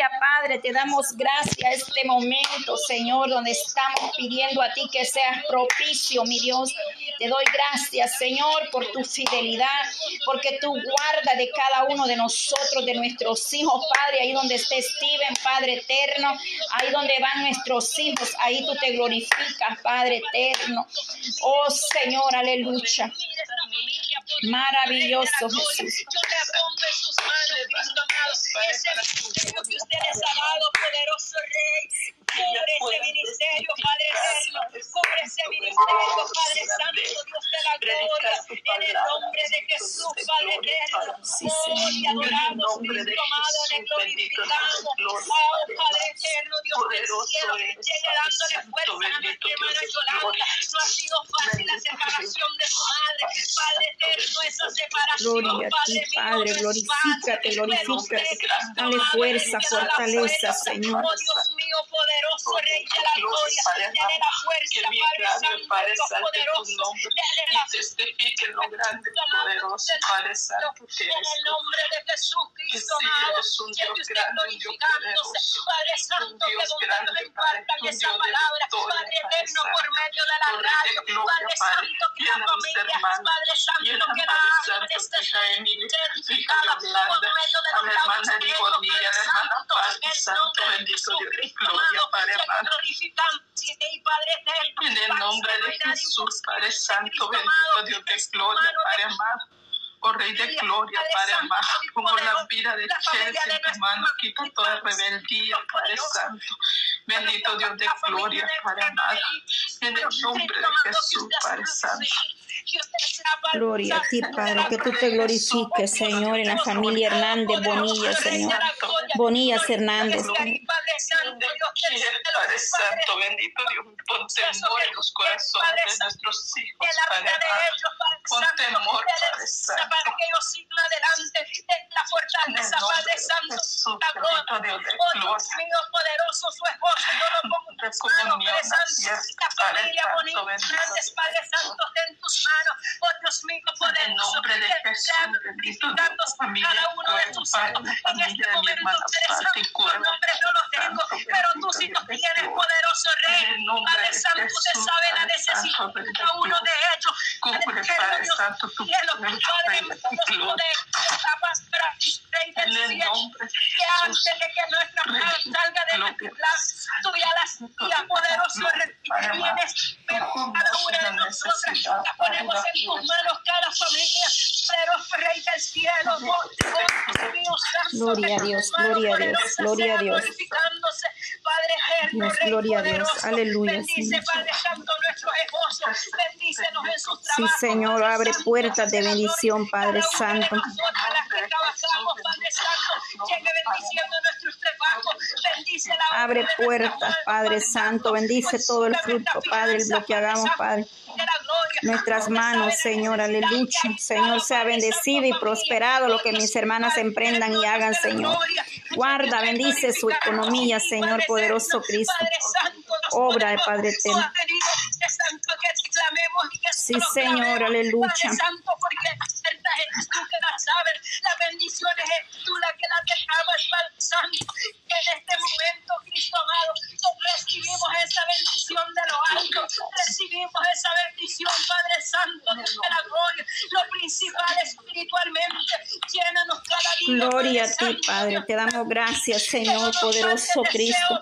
Padre, te damos gracias este momento, Señor, donde estamos pidiendo a ti que seas propicio, mi Dios. Te doy gracias, Señor, por tu fidelidad, porque tú guardas de cada uno de nosotros, de nuestros hijos, Padre, ahí donde esté Steven, Padre eterno, ahí donde van nuestros hijos, ahí tú te glorificas, Padre eterno. Oh Señor, aleluya. Maravilloso Jesús. Yo te pongo en sus manos, Cristo amado. Ese ministerio que usted les ha dado, poderoso Rey. Cubre ese ministerio, Padre eterno. Cubre ese ministerio, Padre Santo, Dios de la gloria. En el nombre de Jesús, Padre eterno. Oh, te adoramos, Cristo amado, le glorificamos. Oh, Padre eterno, Dios del cielo. Llegue dándole fuerza a nuestra hermana Yolanda. No ha sido fácil la separación de su madre. Padre eterno, esa separación, Padre mío, Padre, glorifícate, glorifícate. Dale fuerza, fortaleza. Señor. Oh Dios mío, poderoso Rey de la gloria, dale la fuerza, Que Padre Santo, Padre Dios poderoso, dale la testifique lo grande y poderoso, Padre Santo, que en el nombre de Jesús Que Cristo, amado, Dios usted glorificándose, Padre Santo, que donde Padre, impartan esa de palabra, Padre eterno, por Santo. medio de la Por de radio, Padre Santo, que la familia, Padre Santo, que la hablan Santo, este edificada por medio de los labios de Padre Santo, en el nombre de bendito Jesús Dios de Cristo, gloria, amado, Padre amado. En el nombre de Jesús, Padre Santo, bendito Dios de gloria, Padre amado. Oh Rey de gloria, Padre amado, como la vida de Chelsea en tu mano, quita toda rebeldía, Padre Santo. Bendito Dios de gloria, Padre amado. En el nombre de Jesús, Padre Santo. Gloria a ti, Padre, que tú te glorifiques, Señor, en la familia Hernández Bonilla, Señor. Bonillas Hernández. Padre Santo, bendito Dios, pon temor en los corazones de nuestros hijos, Padre. Pon temor, Padre Santo. para que ellos sigan adelante en la fortaleza, Padre Santo. Oh Dios mío, poderoso, su esposo, yo lo pongo en tus manos, Padre Santo. La familia bonita, Hernández, Padre Santo, en tus manos. Oh Dios mío, En el poderoso, nombre la familia cada uno de tus Padre, hijos. En este momento, Padre los nombres no los tengo, pero tú sí los tienes, poderoso Rey. Padre de Santo, usted sabe la Padre necesidad cada uno de ellos. Padre Santo, tu cielo, pueblo, Padre, Dios, gloria a Dios, gloria a Dios. Dios, gloria a Dios, aleluya, bendice Señor. Padre Santo nuestros esposos bendícenos en sus Sí, Señor, abre puertas de bendición, Padre Santo. nosotras, las que trabajamos, Padre Santo, llegue bendiciendo nuestros trabajos, bendice la obra Abre puertas, Padre Santo. Bendice todo el fruto, Padre, lo que hagamos, Padre. Nuestras manos, Señor, aleluya. Señor, sea bendecido y prosperado lo que mis hermanas emprendan y hagan, Señor. Guarda, bendice su economía, Señor poderoso Cristo. Obra Padre eterno. Sí, Señor, aleluya. Que las bendiciones es tú la que las derramas, Padre Santo, en este momento, Cristo amado, recibimos esa bendición de lo alto, recibimos esa bendición, Padre Santo, de la gloria, lo principal espiritualmente, llénanos cada día. Gloria a ti, Padre. Te damos gracias, Señor poderoso Cristo.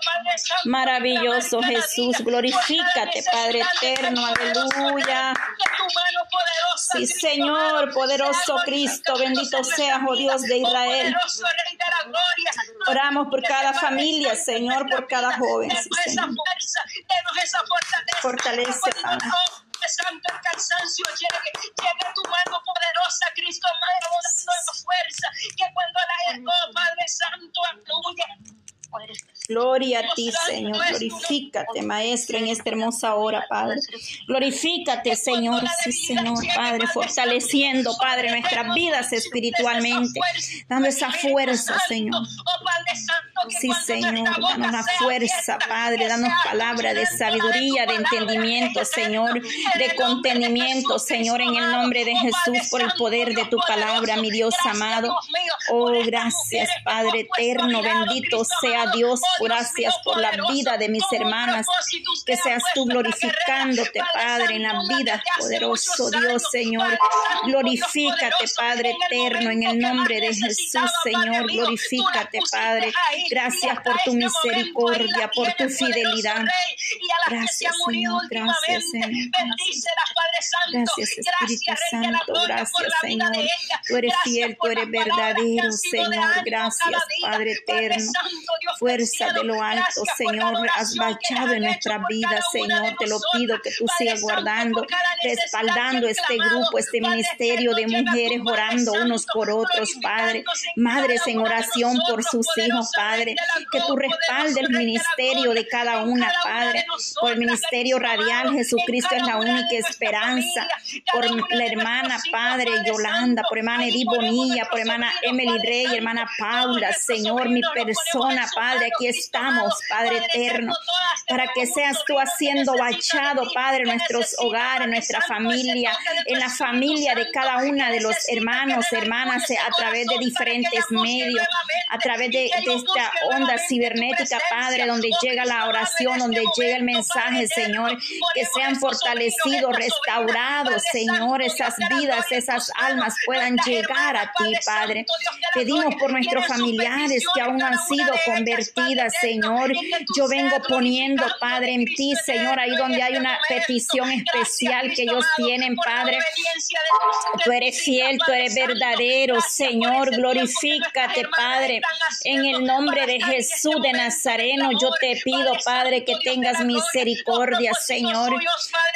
Maravilloso Jesús, glorifícate, Padre eterno, aleluya. Sí, Señor, poderoso Cristo, glorificado bendito en seas, oh Dios de Israel. Oramos por cada familia, Señor, por cada joven, Señor. Fortalece, Padre. no, Padre Santo, el cansancio llegue, llegue tu mano poderosa, Cristo fuerza, que cuando la oh, Padre Santo, aleluya. Gloria a ti, Señor. Glorifícate, Maestro, en esta hermosa hora, Padre. Glorifícate, Señor. Sí, Señor, Padre, fortaleciendo, Padre, nuestras vidas espiritualmente, dando esa fuerza, Señor. Sí, Señor, danos la fuerza, Padre, danos palabra de sabiduría, de entendimiento, Señor, de contenimiento, Señor, en el nombre de Jesús, por el poder de tu palabra, mi Dios amado. Oh, gracias, Padre eterno, bendito sea Dios, gracias por la vida de mis hermanas, que seas tú glorificándote, Padre, en la vida, poderoso Dios, Señor. Glorifícate, Padre eterno, en el nombre de Jesús, Señor, glorifícate, Padre. Gracias por tu misericordia, por tu fidelidad. Gracias, Señor, gracias, Señor. Gracias, Espíritu Santo, gracias, Señor. Tú eres fiel, tú eres verdadero, Señor. Gracias, Padre eterno. Fuerza de lo alto, Señor, has bachado en nuestra vida, Señor. Te lo pido que tú sigas guardando, respaldando este grupo, este ministerio de mujeres, orando unos por otros, Padre. Madres en oración por sus hijos, Padre. Que tú respaldes el ministerio de cada una, Padre. Por el ministerio radial, Jesucristo es la única esperanza. Por la hermana, Padre, Yolanda, por hermana Edith Bonilla, por hermana Emily Rey, hermana Paula, Señor, mi persona, Padre, aquí estamos, Padre eterno, para que seas tú haciendo bachado, Padre, nuestros hogares, nuestra familia, en la familia de cada una de los hermanos, hermanas, a través de diferentes medios, a través de, esta onda cibernética, Padre, donde llega la oración, donde llega el mensaje, Señor, que sean fortalecidos, restaurados, Señor, esas vidas, esas almas puedan llegar a ti, Padre. Pedimos por nuestros familiares que aún no han sido convertidas, Señor. Yo vengo poniendo, Padre, en ti, Señor, ahí donde hay una petición especial que ellos tienen, Padre. Tú eres fiel, tú eres verdadero, Señor. Glorifícate, Padre. En el nombre de Jesús de Nazareno, yo te pido, Padre, que tengas misericordia, Señor.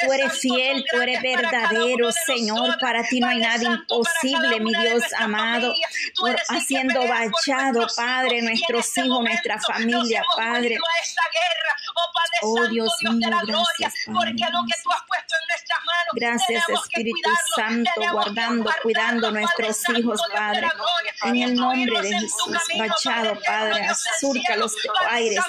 Tú eres fiel, tú eres verdadero, Señor. Para ti no hay nada imposible, mi Dios amado. Por haciendo bachado, Padre, nuestros hijos, nuestra familia, Padre. Oh Dios mío, gracias, Padre. Gracias, Espíritu Santo, guardando, cuidando nuestros hijos, Padre. En el nombre de Jesús, bachado, Padre, surca los aires,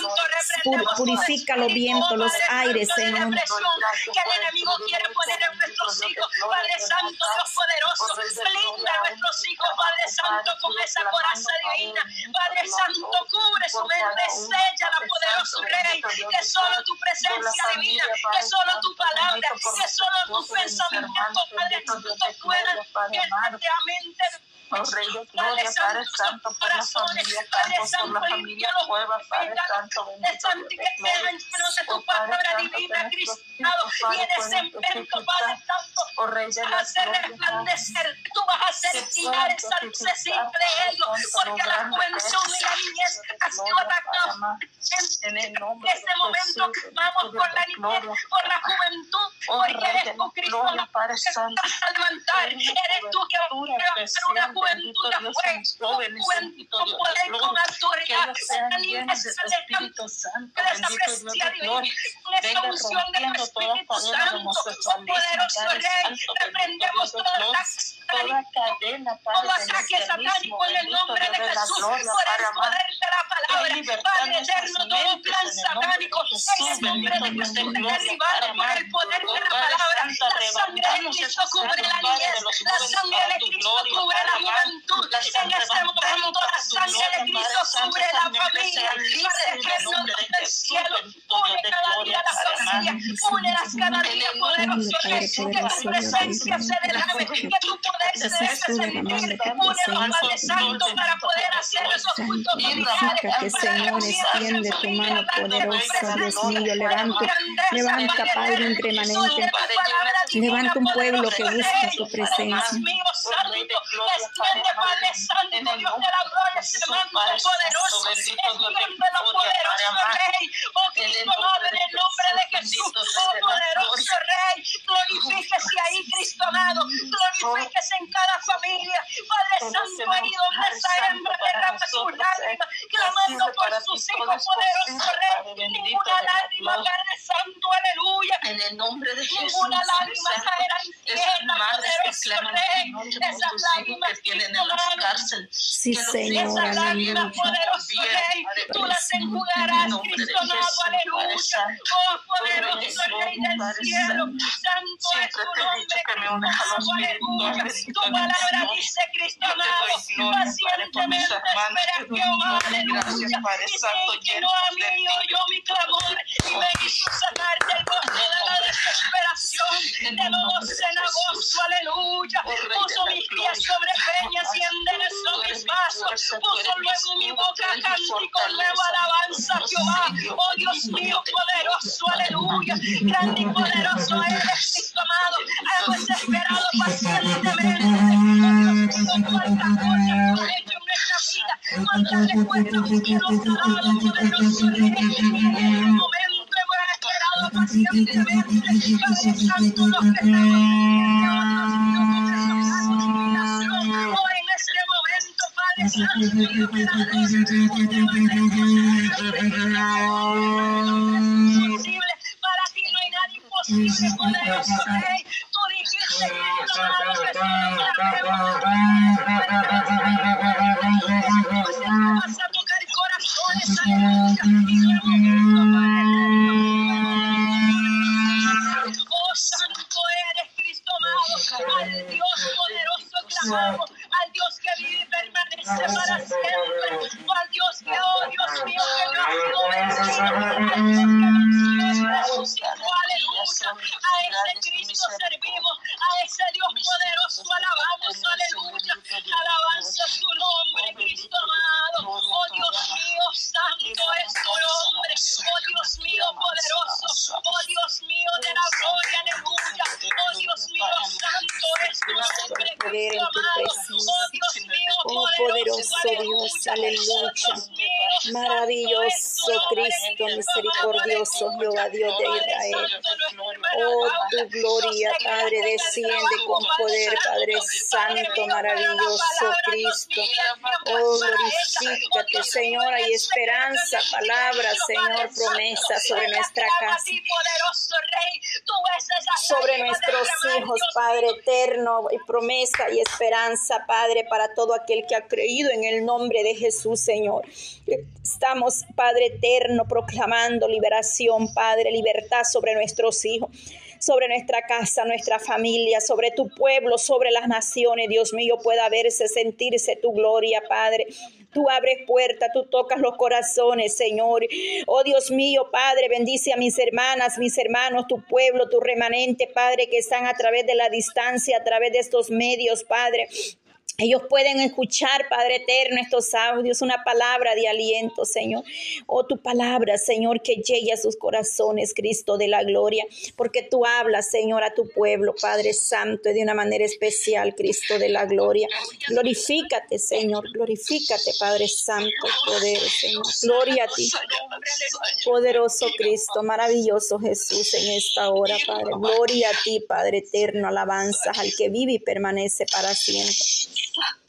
purifica los vientos, los aires, Señor. Que el enemigo quiere poner en nuestros hijos, Padre Santo, Dios poderoso, blinda a nuestros hijos, Padre Santo, con esa coraza divina. Padre Santo, cubre su mente, sella la poderoso Rey, que solo tu presencia divina, que solo tu palabra, que solo tu pensamiento, Padre Santo, puedan verdaderamente Oh Rey de Gloria, Padre Santo, por la familia por la familia Cueva, Padre Santo, bendito Dios de Padre Santo, divina, Cristo, y en ese enfermo, Padre Santo, oh Rey de vas a hacer resplandecer, tú vas a hacer quitar esa lucecita de ellos, porque la juventud y la niñez ha sido atacada. En este momento vamos por la niñez, por la juventud, porque eres tú, Cristo, Padre Santo, a levantar, eres tú que vas a una jóvenes, Dios de gloria, que ellos sean llenos de Espíritu Santo, bendito Dios de gloria, venga rompiendo toda cadena de homosexualismo, Padre Santo, bendito Dios de gloria, toda cadena, Padre, de lesbianismo, bendito Dios de la gloria, Padre libertad en nuestras mentes, en el nombre de Jesús, bendito Dios de gloria, Padre amado, oh Padre Santo, arrebatamos esos cerros, Padre, de los jóvenes para tu gloria, Padre juventud. En este momento la sangre de Cristo sobre la familia. Padre eterno del cielo. Une cada día la familia. Une las cada día, poderoso. Que presencia se derrame. Que tu poder se Padre Santo para poder hacer esos cultos Glorifícate, Señor, extiende tu mano poderosa, Dios mío, levanta, levanta, Padre, un remanente, levanta un pueblo que busca tu presencia. Extiende, Padre Santo, Dios de la gloria, manto poderoso. Extiéndelo poderoso, Rey. Oh Cristo, amado, en el nombre de Jesús. Oh poderoso Rey. Glorifíquese ahí, Cristo amado. Glorifíquese en cada familia. Padre Santo, ahí donde esa hembra derrama sus lágrimas, clamando por sus hijos, poderoso Rey. Ninguna lágrima, Padre Santo, aleluya. En el nombre de Jesús, Ninguna lágrima caerá en tierra, poderoso Rey. Esas lágrimas, tienen en las amado. cárceles. Sí, que Señor, aleluya. poderoso bien, Rey, tú la enjugarás, Cristo amado, aleluya. Oh, poderoso Rey del cielo, santo es tu nombre, Cristo aleluya. Tu palabra dice, Cristo amado, pacientemente espera Jehová, aleluya. Y se inclinó a mí y oyó mi clamor Oh Dios mío, poderoso, aleluya. Grande y poderoso eres, Al Dios que vive y permanece para siempre. Al Dios que, oh Dios mío, que no ha sido vencido. Al Dios que Jehová. Dios de Israel. Oh, tu gloria, Padre, desciende con poder, Santo. Padre Padre Santo, mío, pero la maravilloso Cristo. Oh, glorifícate, Señor, hay esperanza, palabra, Señor, promesa sobre nuestra casa. sobre nuestros hijos, Padre eterno, y promesa y esperanza, Padre, para todo aquel que ha creído en el nombre de Jesús, Señor. Estamos, Padre eterno, proclamando liberación, Padre, libertad sobre nuestros hijos sobre nuestra casa, nuestra familia, sobre tu pueblo, sobre las naciones, Dios mío, pueda verse, sentirse tu gloria, Padre. Tú abres puertas, tú tocas los corazones, Señor. Oh Dios mío, Padre, bendice a mis hermanas, mis hermanos, tu pueblo, tu remanente, Padre, que están a través de la distancia, a través de estos medios, Padre. Ellos pueden escuchar, Padre eterno, estos audios, una palabra de aliento, Señor. Oh, tu palabra, Señor, que llegue a sus corazones, Cristo de la gloria, porque tú hablas, Señor, a tu pueblo, Padre Santo, y de una manera especial, Cristo de la gloria. Glorifícate, Señor, glorifícate, Padre Santo, poder, Señor. Gloria a ti, poderoso Cristo, maravilloso Jesús, en esta hora, Padre. Gloria a ti, Padre eterno, alabanzas al que vive y permanece para siempre. stuff.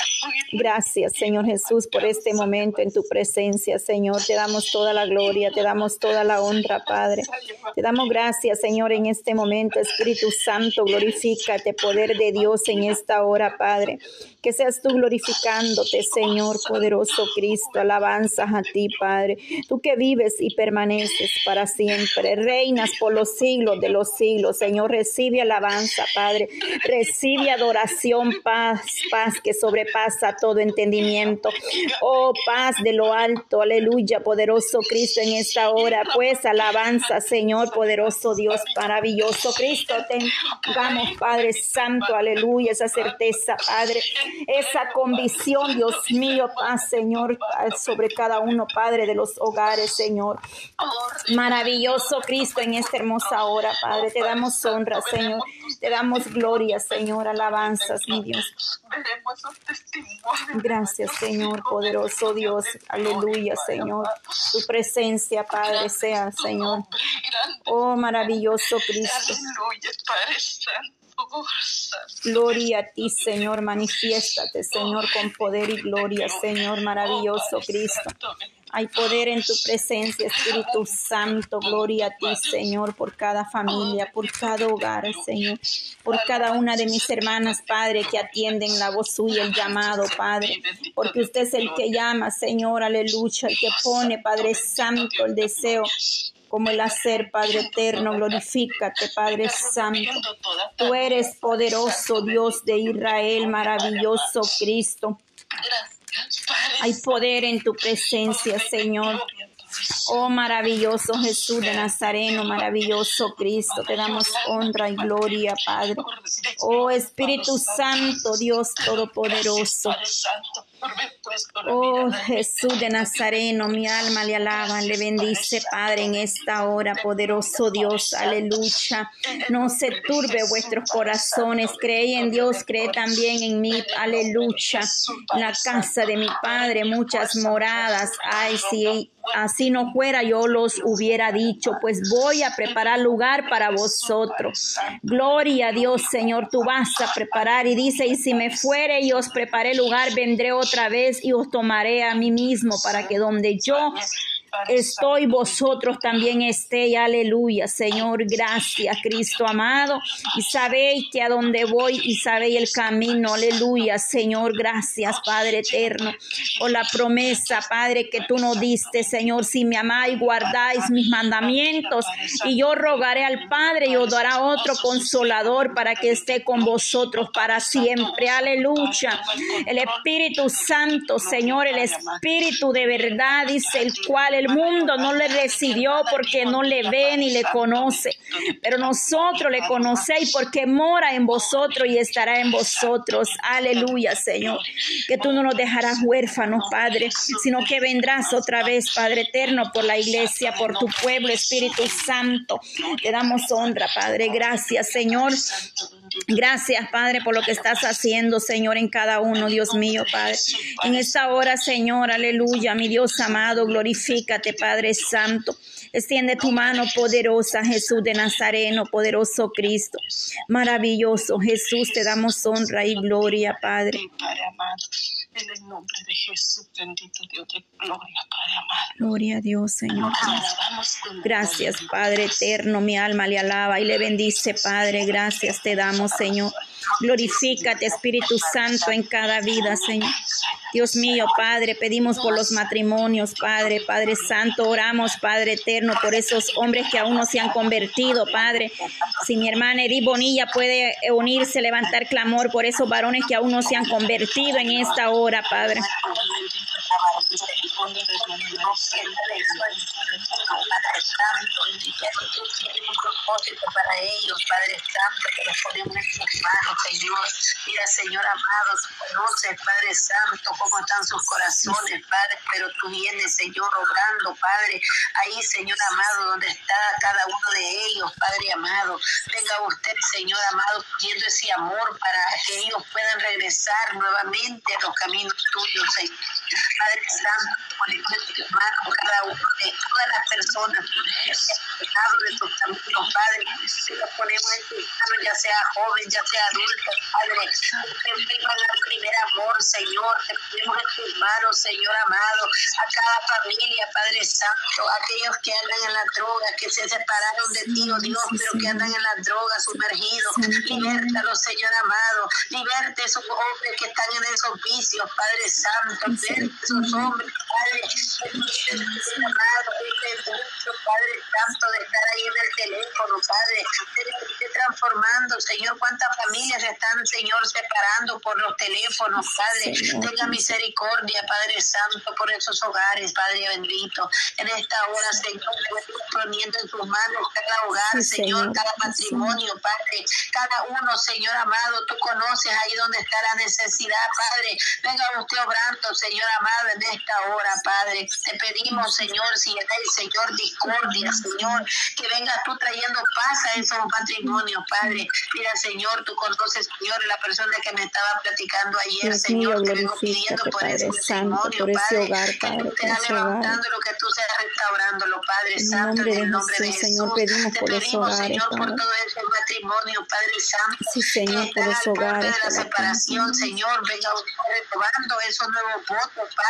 Gracias, Señor Jesús, por este momento en tu presencia, Señor. Te damos toda la gloria, te damos toda la honra, Padre. Te damos gracias, Señor, en este momento. Espíritu Santo, glorifícate, poder de Dios en esta hora, Padre. Que seas tú glorificándote, Señor, poderoso Cristo. Alabanzas a ti, Padre. Tú que vives y permaneces para siempre. Reinas por los siglos de los siglos, Señor. Recibe alabanza, Padre. Recibe adoración, paz, paz que sobrepasa todo entendimiento. Oh, paz de lo alto, aleluya, poderoso Cristo en esta hora. Pues alabanza, Señor, poderoso Dios, maravilloso Cristo. Tengamos, Padre Santo, aleluya, esa certeza, Padre, esa convicción, Dios mío, paz, Señor, sobre cada uno, Padre, de los hogares, Señor. Maravilloso Cristo en esta hermosa hora, Padre. Te damos honra, Señor. Te damos gloria, Señor. Alabanzas, mi Dios. Gracias, Señor, poderoso Dios. Aleluya, Señor. Tu presencia, Padre, sea, Señor. Oh, maravilloso Cristo. Santo. Gloria a ti, Señor. Manifiéstate, Señor, con poder y gloria, Señor, maravilloso Cristo. Hay poder en tu presencia, Espíritu Santo. Gloria a ti, Señor, por cada familia, por cada hogar, Señor. Por cada una de mis hermanas, Padre, que atienden la voz suya, el llamado, Padre. Porque usted es el que llama, Señor, aleluya, el que pone, Padre Santo, el deseo como el hacer, Padre eterno, glorifícate, Padre Santo. Tú eres poderoso, Dios de Israel, maravilloso Cristo. Hay poder en tu presencia, Señor. Oh maravilloso Jesús de Nazareno, maravilloso Cristo, te damos honra y gloria, Padre. Oh Espíritu Santo, Dios Todopoderoso. Oh Jesús de Nazareno, mi alma le alaba, le bendice, Padre, en esta hora, poderoso Dios, aleluya. No se turbe vuestros corazones, creí en Dios, cree también en mí, aleluya. la casa de mi Padre, muchas moradas, ay, si así no fuera, yo los hubiera dicho, pues voy a preparar lugar para vosotros. Gloria a Dios, Señor, tú vas a preparar. Y dice, y si me fuere y os preparé lugar, vendré otra vez y os tomaré a mí mismo para que donde yo estoy, vosotros también estéis. Aleluya, Señor, gracias, Cristo amado. Y sabéis que a donde voy y sabéis el camino. Aleluya, Señor, gracias, Padre eterno, por la promesa, Padre, que tú nos diste, Señor. Si me amáis, guardáis mis mandamientos. Y yo rogaré al Padre y os dará otro consolador para que esté con vosotros para siempre. Aleluya. El Espíritu Santo, Señor, el Espíritu de verdad, dice el cual el mundo no le recibió porque no le ve ni le conoce, pero nosotros le conocéis porque mora en vosotros y estará en vosotros. Aleluya, Señor. Que tú no nos dejarás huérfanos, Padre, sino que vendrás otra vez, Padre eterno, por la iglesia, por tu pueblo, Espíritu Santo. Te damos honra, Padre. Gracias, Señor. Gracias, Padre, por lo que estás haciendo, Señor, en cada uno, Dios mío, Padre. En esta hora, Señor, aleluya, mi Dios amado, glorifícate, Padre Santo. Extiende tu mano poderosa, Jesús de Nazareno, poderoso Cristo. Maravilloso Jesús, te damos honra y gloria, Padre. En el nombre de Jesús, bendito Dios de gloria, Padre amado. Gloria a Dios, Señor. Gracias, Padre eterno. Mi alma le alaba y le bendice, Padre. Gracias te damos, Señor. Glorifícate, Espíritu Santo, en cada vida, Señor. Dios mío, Padre, pedimos por los matrimonios, Padre, Padre Santo, oramos, Padre eterno, por esos hombres que aún no se han convertido, Padre. Si mi hermana Edith Bonilla puede unirse, levantar clamor por esos varones que aún no se han convertido en esta hora, Padre para ellos, Padre Santo, que los ponemos en sus manos, Señor. Mira, Señor amado, conoces, Padre Santo, cómo están sus corazones, Padre, pero tú vienes, Señor, obrando, Padre, ahí, Señor amado, donde está cada uno de ellos, Padre amado. Venga usted, Señor amado, pidiendo ese amor para que ellos puedan regresar nuevamente a los caminos tuyos, Señor. Padre Santo, hermano, cada uno de todas las personas que han de tus caminos, Padre, si los ponemos en tus manos, ya sea joven, ya sea adulto, Padre, que vivan el primer amor, Señor, te ponemos en tus manos, Señor amado, a cada familia, Padre Santo, aquellos que andan en la droga, que se separaron de ti, oh Dios, pero que andan en la droga sumergidos, libértalos, Señor amado, liberte esos hombres que están en esos vicios, Padre Santo, liberte esos hombres, Padre, Padre Santo, de estar ahí en el teléfono, Padre, esté transformando, Señor, cuántas familias están, Señor, separando por los teléfonos, Padre, tenga misericordia, Padre Santo, por esos hogares, Padre bendito, en esta hora, Señor, poniendo en tus manos cada hogar, Señor, cada matrimonio, Padre, cada uno, Señor amado, tú conoces ahí donde está la necesidad, Padre, venga usted obrando, Señor amado, en esta hora, Padre, te pedimos, Señor, si el Señor, discordia, Señor, que vengas tú trayendo paz a esos matrimonios, Padre. Mira, Señor, tú conoces, Señor, la persona que me estaba platicando ayer, Señor, te vengo pidiendo por ese testimonio, Padre, hogar, Padre, que tú seas levantando lo que tú seas restaurándolo, Padre Santo, en el nombre de Jesús. Señor, pedimos te por pedimos, hogares, Señor, por Padre. todo ese matrimonio, Padre Santo, Sí, Señor, que por borde hogares, de la Padre. separación, Señor, venga renovando esos nuevos votos, Padre,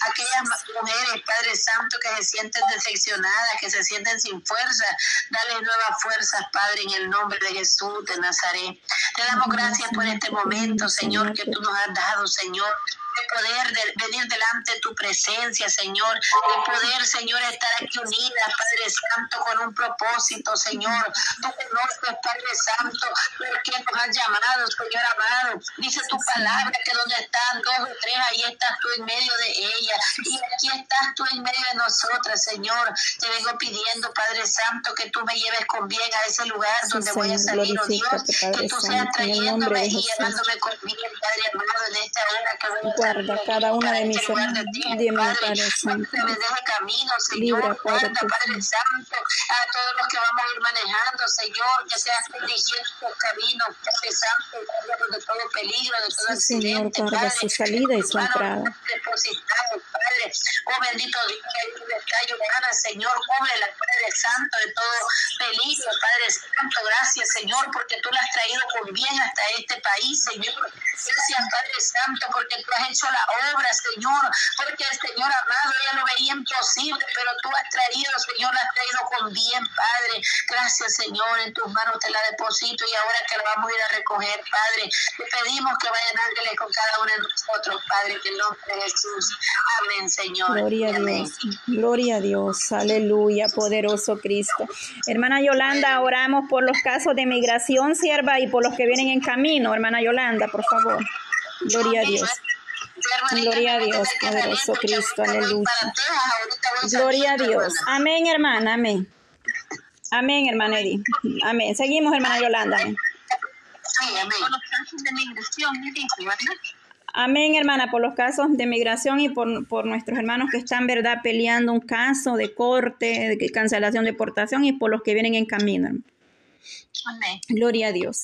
aquellas mujeres, Padre Santo, que se sienten decepcionadas, que se sienten sin fuerza, dale nuevas fuerzas, Padre, en el nombre de Jesús de Nazaret. Te damos gracias por este momento, Señor, que tú nos has dado, Señor de poder de- venir delante de tu presencia, Señor, de poder, Señor, estar aquí unidas, Padre Santo, con un propósito, Señor. Tú conoces, Padre Santo, por qué nos has llamado, Señor amado. Dice tu palabra que donde están dos o tres, ahí estás tú en medio de ellas. Y aquí estás tú en medio de nosotras, Señor. Te vengo pidiendo, Padre Santo, que tú me lleves con bien a ese lugar Sí, donde voy a salir, oh Dios. Que tú seas trayéndome y llevándome con bien, Padre amado, en esta hora que voy a Guarda cada una de mis hermanas, de mi Padre, Santo. Libra, Padre, Padre Santo, a todos los que vamos a ir manejando, Señor, que seas dirigiendo los caminos, Padre Santo, de todo peligro, de todo Sí, Señor, accidente, guarda su salida y su entrada. Padre, oh bendito Dios, que hay un detalle, gana, Señor, cúbrela, Padre Santo, de todo peligro, Padre Santo, gracias, Señor, porque tú la has traído con bien hasta este país, Señor, gracias, Padre Santo, porque tú has hecho la obra, Señor, porque el Señor amado, ella lo veía imposible, pero tú has traído, Señor, la has traído con bien, Padre, gracias, Señor, en tus manos te la deposito y ahora que la vamos a ir a recoger, Padre, te pedimos que vayan ángeles con cada uno de nosotros, Padre, que el nombre de Jesús, amén, Señor, Gloria a amén. Dios, gloria a Dios, aleluya, poderoso Cristo. Hermana Yolanda, oramos por los casos de migración, sierva, y por los que vienen en camino. Hermana Yolanda, por favor. Gloria a Dios. Gloria a Dios, poderoso Cristo, aleluya. Gloria a Dios. Amén, hermana, amén. Amén, hermana Edith. Amén. Seguimos, hermana Yolanda. Amén. Sí, amén. Por los casos de migración, me dijo, ¿verdad? Amén, hermana, por los casos de migración y por, por nuestros hermanos que están, ¿verdad?, peleando un caso de corte, de cancelación de deportación y por los que vienen en camino. Amén. Gloria a Dios.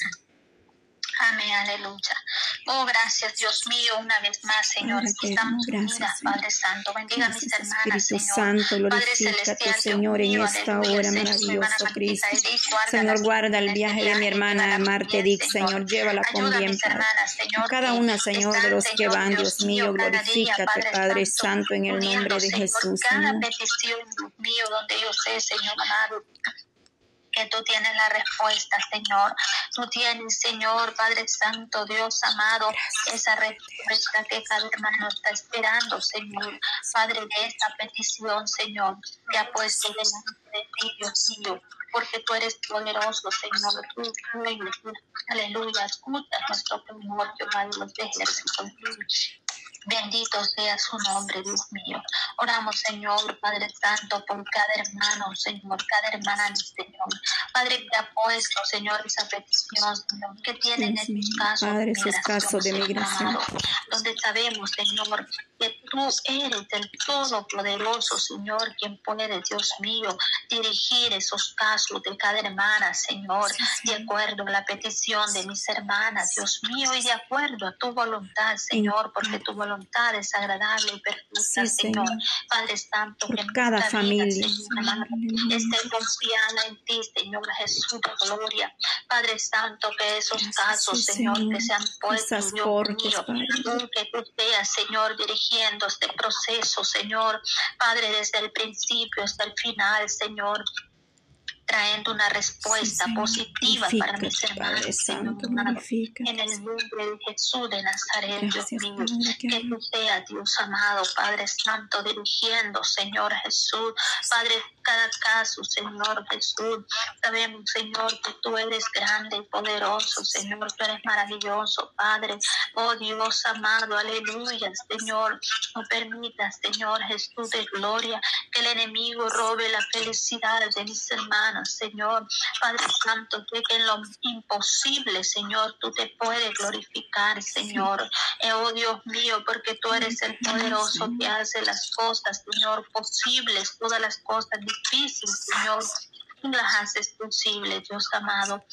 Amén, aleluya. Oh, gracias, Dios mío, una vez más, Señor. Aquí estamos gracias, unidas, Señor. Padre Santo. Bendiga a mis hermanas, Espíritu Señor. Santo, Padre glorifícate, Señor, Dios en esta hora Señor, maravillosa, Cristo. Señor, guarda el en viaje este de mi hermana Marte Dick, Señor, llévala con bien, Padre. Señor, Cada una, Señor, de los que Señor, van, Dios mío, glorifícate, Padre Santo, en el nombre de Señor, Jesús, Cada Señor. petición, Dios mío, donde yo sé, Señor amado, que tú tienes la respuesta, Señor. Tú tienes, Señor, Padre Santo, Dios amado, esa respuesta que cada hermano está esperando, Señor. Padre, de esta petición, Señor, que ha puesto delante de ti, Dios mío, porque tú eres poderoso, Señor. Tú, aleluya, escucha nuestro clamor, Jehová de los ejércitos. Bendito sea su nombre, Dios mío. Oramos, Señor, Padre Santo, por cada hermano, Señor, cada hermana, Señor. Padre, que ha puesto, Señor, esa petición, Señor, que tienen Sí, estos Señor. casos Padre, migración, casos de migración. amado, donde sabemos, Señor, que tú eres el Todopoderoso, Señor, quien puede, Dios mío, dirigir esos casos de cada hermana, Señor, de acuerdo a la petición de mis hermanas, Dios mío, y de acuerdo a tu voluntad, Señor, porque tu voluntad es agradable y perfecta, Sí, Señor. Padre Santo, que cada familia, vida, Señor, esté confiada en ti, Señor Jesús de gloria. Padre Santo, que esos casos, Señor, que se han puesto, Dios cortes, mío, que tú seas, Señor, dirigiendo este proceso, Señor, Padre, desde el principio hasta el final, Señor, trayendo una respuesta Sí, positiva para mis hermanos, Santo. En el nombre de Jesús de Nazaret, Dios mío, Padre, que que tú seas, Dios amado, Padre Santo, dirigiendo, Señor Jesús, Padre, cada caso, Señor Jesús. Sabemos, Señor, que tú eres grande y poderoso, Señor, tú eres maravilloso, Padre. Oh Dios amado, aleluya, Señor. No permitas, Señor Jesús de gloria, que el enemigo robe la felicidad de mis hermanos, Señor. Padre Santo, que en lo imposible, Señor, tú te puedes glorificar, Señor. Eh, Oh Dios mío, porque tú eres el poderoso que hace las cosas, Señor, posibles, todas las cosas difíciles, Señor. Tú las haces posibles, Dios amado.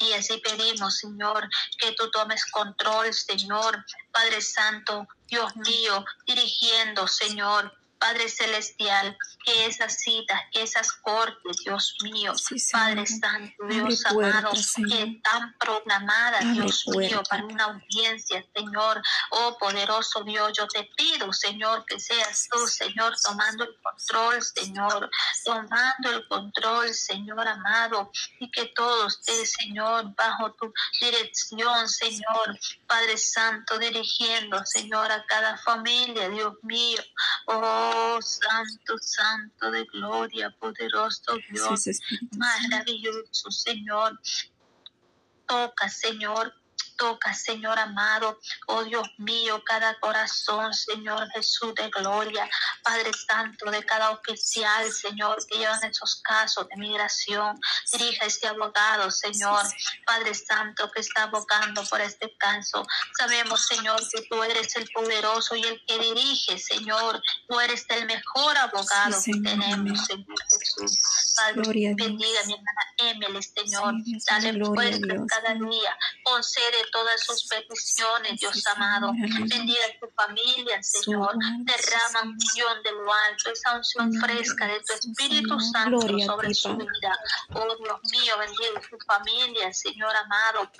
Y así pedimos, Señor, que tú tomes control, Señor, Padre Santo, Dios mío, dirigiendo, Señor, Padre Celestial, que esas citas, que esas cortes, Dios mío, Padre Santo, Dios amado, que están programadas, Dios mío, para una audiencia, Señor, oh poderoso Dios, yo te pido, Señor, que seas tú, Señor, tomando el control, Señor, tomando el control, Señor amado, y que todo esté, Señor, bajo tu dirección, Señor, Padre Santo, dirigiendo, Señor, a cada familia, Dios mío, oh Oh, santo, santo de gloria, poderoso Dios, maravilloso Señor. Toca, Señor, Toca, Señor amado, oh Dios mío, cada corazón, Señor Jesús de gloria, Padre Santo, de cada oficial, Señor, que llevan esos casos de migración. Dirija este abogado, Señor, Padre Santo, que está abogando por este caso. Sabemos, Señor, que tú eres el poderoso y el que dirige, Señor. Tú eres el mejor abogado que tenemos, Señor Jesús. Padre, bendiga a mi hermana Emily, Señor. Dale fuerza cada día. Concede todas sus peticiones, Dios amado. Bendiga a tu familia, Señor. Derrama unción de lo alto, esa unción fresca de tu Espíritu Santo sobre su vida. Oh Dios mío, bendiga a tu familia, Señor amado.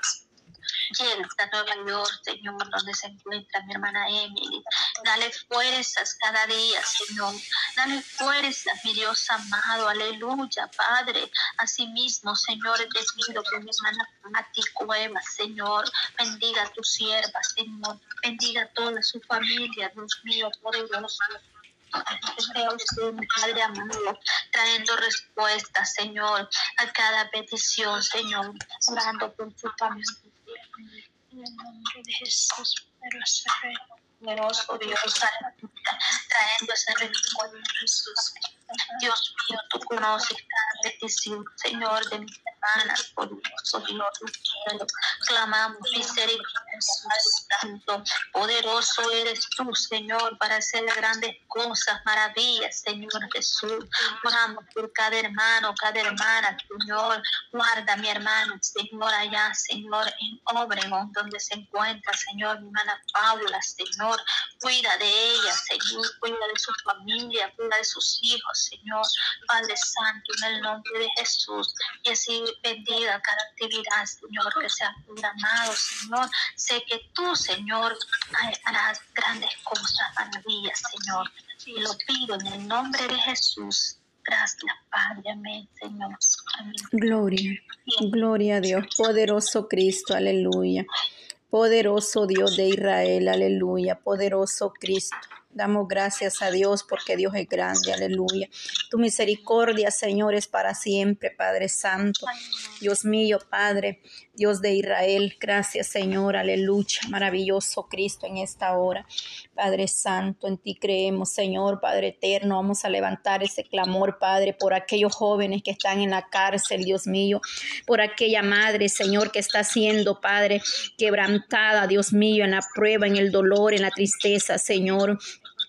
Llega hasta Nueva York, Señor, donde se encuentra mi hermana Emily. Dale fuerzas cada día, Señor. Dale fuerzas, mi Dios amado. Aleluya, Padre. Asimismo, Señor, te pido que mi hermana Pati Cueva, Señor, bendiga a tu sierva, Señor. Bendiga a toda su familia, Dios mío, poderoso. Padre amado, trayendo respuestas, Señor, a cada petición, Señor, orando por su familia. En el nombre de Jesús, poderoso Dios, ese recuerdo, Jesús. Dios mío, tú conoces cada petición, Señor, de mis hermanas, poderoso Dios del cielo. Clamamos misericordia, Santo. Poderoso eres tú, Señor, para hacer grandes cosas, maravillas, Señor Jesús. Oramos por cada hermano, cada hermana, Señor. Guarda mi hermana, Señor, allá, Señor, en Obregón, donde se encuentra, Señor, mi hermana Paula, Señor. Cuida de ella, Señor. Cuida de su familia, cuida de sus hijos, Señor, Padre Santo, en el nombre de Jesús. Y así bendiga cada actividad, Señor, que sea programado, Señor. Sé que tú, Señor, harás grandes cosas, maravillas, Señor. Y lo pido en el nombre de Jesús. Gracias, Padre. Amén, Señor. Amén. Gloria. Gloria a Dios. Poderoso Cristo. Aleluya. Poderoso Dios de Israel. Aleluya. Poderoso Cristo. Damos gracias a Dios porque Dios es grande, aleluya. Tu misericordia, Señor, es para siempre, Padre Santo. Dios mío, Padre, Dios de Israel, gracias, Señor, aleluya. Maravilloso Cristo en esta hora. Padre Santo, en ti creemos, Señor, Padre eterno. Vamos a levantar ese clamor, Padre, por aquellos jóvenes que están en la cárcel, Dios mío, por aquella madre, Señor, que está siendo, Padre, quebrantada, Dios mío, en la prueba, en el dolor, en la tristeza, Señor.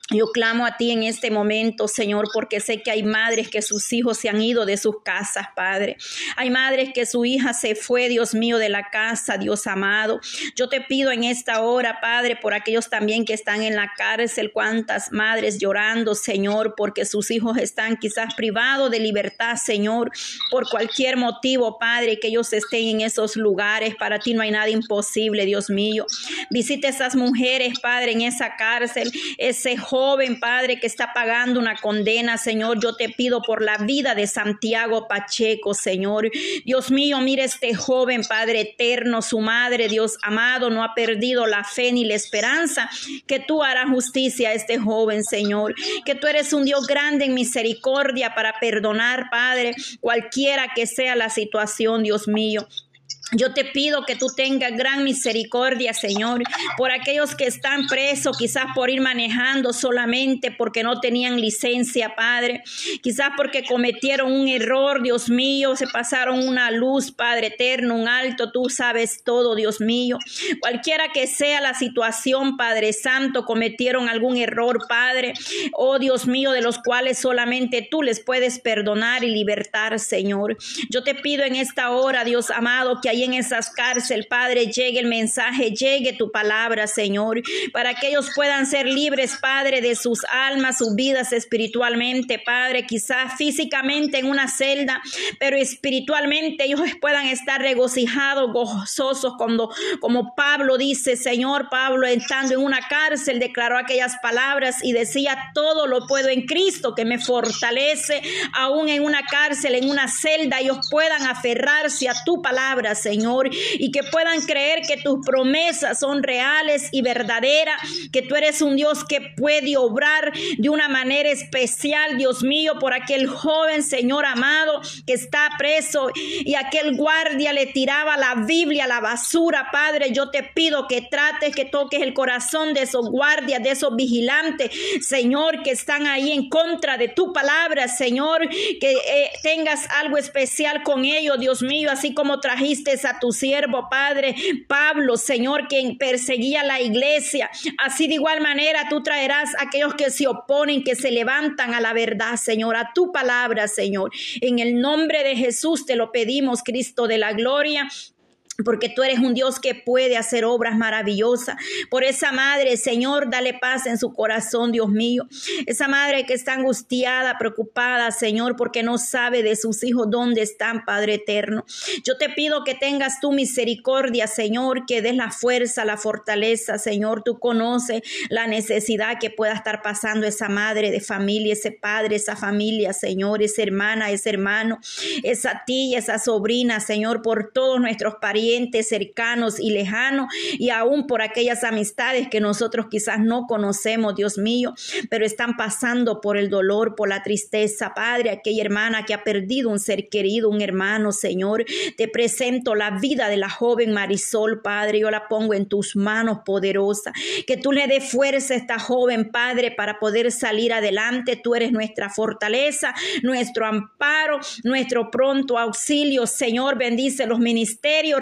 Yo clamo a ti en este momento, Señor, porque sé que hay madres que sus hijos se han ido de sus casas, Padre. Hay madres que su hija se fue, Dios mío, de la casa, Dios amado. Yo te pido en esta hora, Padre, por aquellos también que están en la cárcel, cuántas madres llorando, Señor, porque sus hijos están quizás privados de libertad, Señor, por cualquier motivo, Padre, que ellos estén en esos lugares. Para ti no hay nada imposible, Dios mío. Visite esas mujeres, Padre, en esa cárcel, ese joven joven, Padre, que está pagando una condena, Señor. Yo te pido por la vida de Santiago Pacheco, Señor. Dios mío, mire este joven, Padre eterno, su madre, Dios amado, no ha perdido la fe ni la esperanza que tú harás justicia a este joven, Señor. Que tú eres un Dios grande en misericordia para perdonar, Padre, cualquiera que sea la situación, Dios mío. Yo te pido que tú tengas gran misericordia, Señor, por aquellos que están presos, quizás por ir manejando solamente porque no tenían licencia, Padre. Quizás porque cometieron un error, Dios mío, se pasaron una luz, Padre eterno, un alto, tú sabes todo, Dios mío. Cualquiera que sea la situación, Padre Santo, cometieron algún error, Padre. Oh Dios mío, de los cuales solamente tú les puedes perdonar y libertar, Señor. Yo te pido en esta hora, Dios amado, que en esas cárceles, Padre, llegue el mensaje, llegue tu palabra, Señor, para que ellos puedan ser libres, Padre, de sus almas, sus vidas espiritualmente, Padre, quizás físicamente en una celda, pero espiritualmente ellos puedan estar regocijados, gozosos, cuando, como Pablo dice, Señor, Pablo estando en una cárcel declaró aquellas palabras y decía, todo lo puedo en Cristo que me fortalece, aún en una cárcel, en una celda, ellos puedan aferrarse a tu palabra, Señor, y que puedan creer que tus promesas son reales y verdaderas, que tú eres un Dios que puede obrar de una manera especial, Dios mío, por aquel joven Señor amado que está preso y aquel guardia le tiraba la Biblia a la basura, Padre, yo te pido que trates, que toques el corazón de esos guardias, de esos vigilantes, Señor, que están ahí en contra de tu palabra, Señor, que eh, tengas algo especial con ellos, Dios mío, así como trajiste a tu siervo, Padre Pablo, Señor, quien perseguía la iglesia. Así de igual manera tú traerás a aquellos que se oponen, que se levantan a la verdad, Señor, a tu palabra, Señor. En el nombre de Jesús te lo pedimos, Cristo de la gloria porque tú eres un Dios que puede hacer obras maravillosas. Por esa madre, Señor, dale paz en su corazón, Dios mío. Esa madre que está angustiada, preocupada, Señor, porque no sabe de sus hijos dónde están, Padre eterno. Yo te pido que tengas tu misericordia, Señor, que des la fuerza, la fortaleza, Señor. Tú conoces la necesidad que pueda estar pasando esa madre de familia, ese padre, esa familia, Señor, esa hermana, ese hermano, esa tía, esa sobrina, Señor, por todos nuestros parientes cercanos y lejanos y aún por aquellas amistades que nosotros quizás no conocemos, Dios mío, pero están pasando por el dolor, por la tristeza, Padre, aquella hermana que ha perdido un ser querido, un hermano, Señor, te presento la vida de la joven Marisol, Padre, yo la pongo en tus manos poderosa, que tú le des fuerza a esta joven, Padre, para poder salir adelante, tú eres nuestra fortaleza, nuestro amparo, nuestro pronto auxilio, Señor, bendice los ministerios,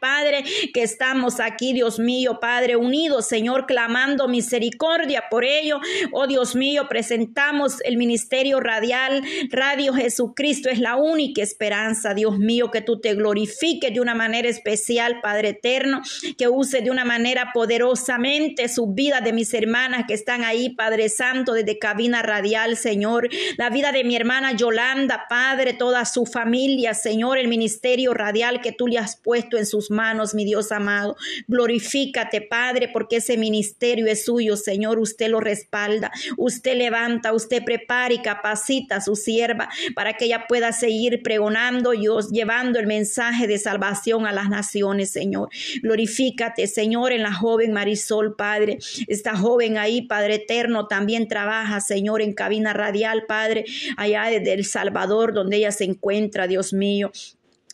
Padre, que estamos aquí, Dios mío, Padre, unidos, Señor, clamando misericordia por ello. Oh Dios mío, presentamos el ministerio radial, Radio Jesucristo es la única esperanza, Dios mío, que tú te glorifiques de una manera especial, Padre eterno, que use de una manera poderosamente su vida de mis hermanas que están ahí, Padre Santo, desde cabina radial, Señor, la vida de mi hermana Yolanda, Padre, toda su familia, Señor, el ministerio radial que tú le has puesto en sus manos, mi Dios amado. Glorifícate, Padre, porque ese ministerio es suyo, Señor. Usted lo respalda, usted levanta, usted prepara y capacita a su sierva para que ella pueda seguir pregonando, Dios, llevando el mensaje de salvación a las naciones, Señor. Glorifícate, Señor, en la joven Marisol, Padre. Esta joven ahí, Padre eterno, también trabaja, Señor, en cabina radial, Padre, allá desde El Salvador, donde ella se encuentra, Dios mío.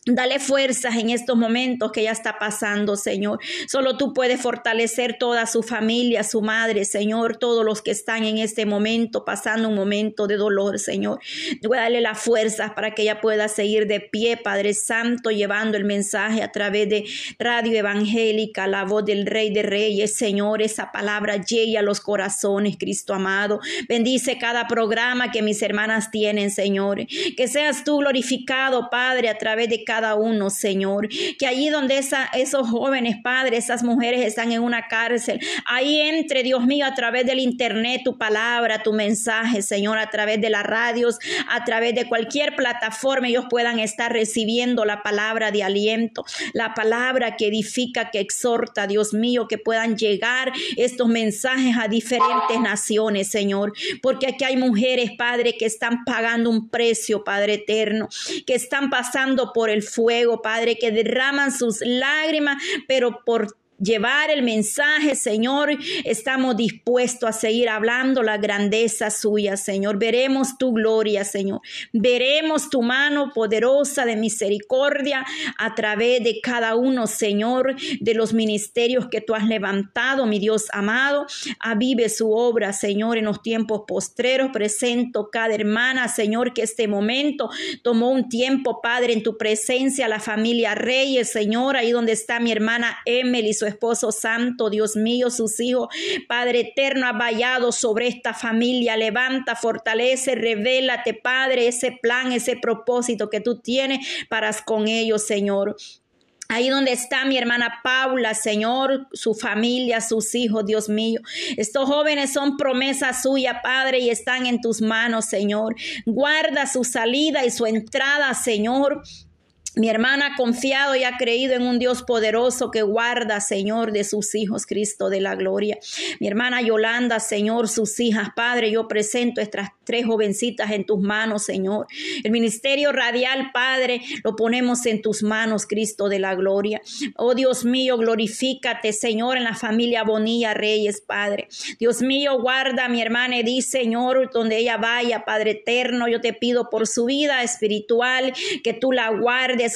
Dale fuerzas en estos momentos que ya está pasando, Señor. Solo tú puedes fortalecer toda su familia, su madre, Señor, todos los que están en este momento pasando un momento de dolor, Señor. Voy las fuerzas para que ella pueda seguir de pie, Padre Santo, llevando el mensaje a través de Radio Evangélica, la voz del Rey de Reyes, Señor. Esa palabra llegue a los corazones, Cristo amado. Bendice cada programa que mis hermanas tienen, Señor. Que seas tú glorificado, Padre, a través de cada cada uno, Señor. Que allí donde esos jóvenes padres, esas mujeres están en una cárcel, ahí entre, Dios mío, a través del internet, tu palabra, tu mensaje, Señor, a través de las radios, a través de cualquier plataforma, ellos puedan estar recibiendo la palabra de aliento, la palabra que edifica, que exhorta, Dios mío, que puedan llegar estos mensajes a diferentes naciones, Señor. Porque aquí hay mujeres, Padre, que están pagando un precio, Padre eterno, que están pasando por el fuego, Padre, que derraman sus lágrimas, pero por llevar el mensaje, Señor. Estamos dispuestos a seguir hablando la grandeza suya, Señor. Veremos tu gloria, Señor. Veremos tu mano poderosa de misericordia a través de cada uno, Señor, de los ministerios que tú has levantado, mi Dios amado. Avive su obra, Señor, en los tiempos postreros. Presento cada hermana, Señor, que este momento tomó un tiempo, Padre, en tu presencia, la familia Reyes, Señor, ahí donde está mi hermana Emily, su esposo santo, Dios mío, sus hijos. Padre eterno, ha vallado sobre esta familia. Levanta, fortalece, revélate, Padre, ese plan, ese propósito que tú tienes para con ellos, Señor. Ahí donde está mi hermana Paula, Señor, su familia, sus hijos, Dios mío. Estos jóvenes son promesa suya, Padre, y están en tus manos, Señor. Guarda su salida y su entrada, Señor. Mi hermana ha confiado y ha creído en un Dios poderoso que guarda, Señor, de sus hijos, Cristo de la gloria. Mi hermana Yolanda, Señor, sus hijas, Padre, yo presento estas tres jovencitas en tus manos, Señor. El ministerio radial, Padre, lo ponemos en tus manos, Cristo de la gloria. Oh Dios mío, glorifícate, Señor, en la familia Bonilla Reyes, Padre. Dios mío, guarda a mi hermana Edith, Señor, donde ella vaya, Padre eterno. Yo te pido por su vida espiritual, que tú la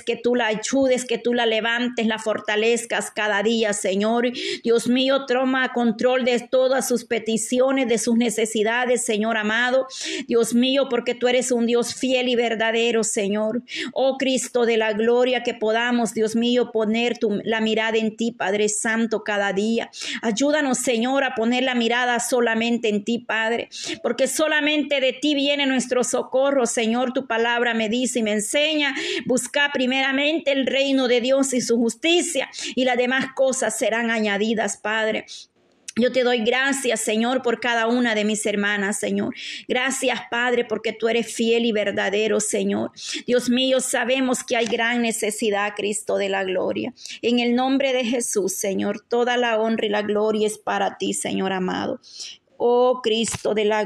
que tú la ayudes, que tú la levantes, la fortalezcas cada día, Señor. Dios mío, toma control de todas sus peticiones, de sus necesidades, Señor amado. Dios mío, porque tú eres un Dios fiel y verdadero, Señor. Oh Cristo de la gloria, que podamos, Dios mío, poner tu, la mirada en ti, Padre Santo, cada día. Ayúdanos, Señor, a poner la mirada solamente en ti, Padre, porque solamente de ti viene nuestro socorro, Señor. Tu palabra me dice y me enseña, busca primeramente el reino de Dios y su justicia y las demás cosas serán añadidas, Padre. Yo te doy gracias, Señor, por cada una de mis hermanas, Señor. Gracias, Padre, porque tú eres fiel y verdadero, Señor. Dios mío, sabemos que hay gran necesidad, Cristo, de la gloria. En el nombre de Jesús, Señor, toda la honra y la gloria es para ti, Señor amado. Oh Cristo de la gloria.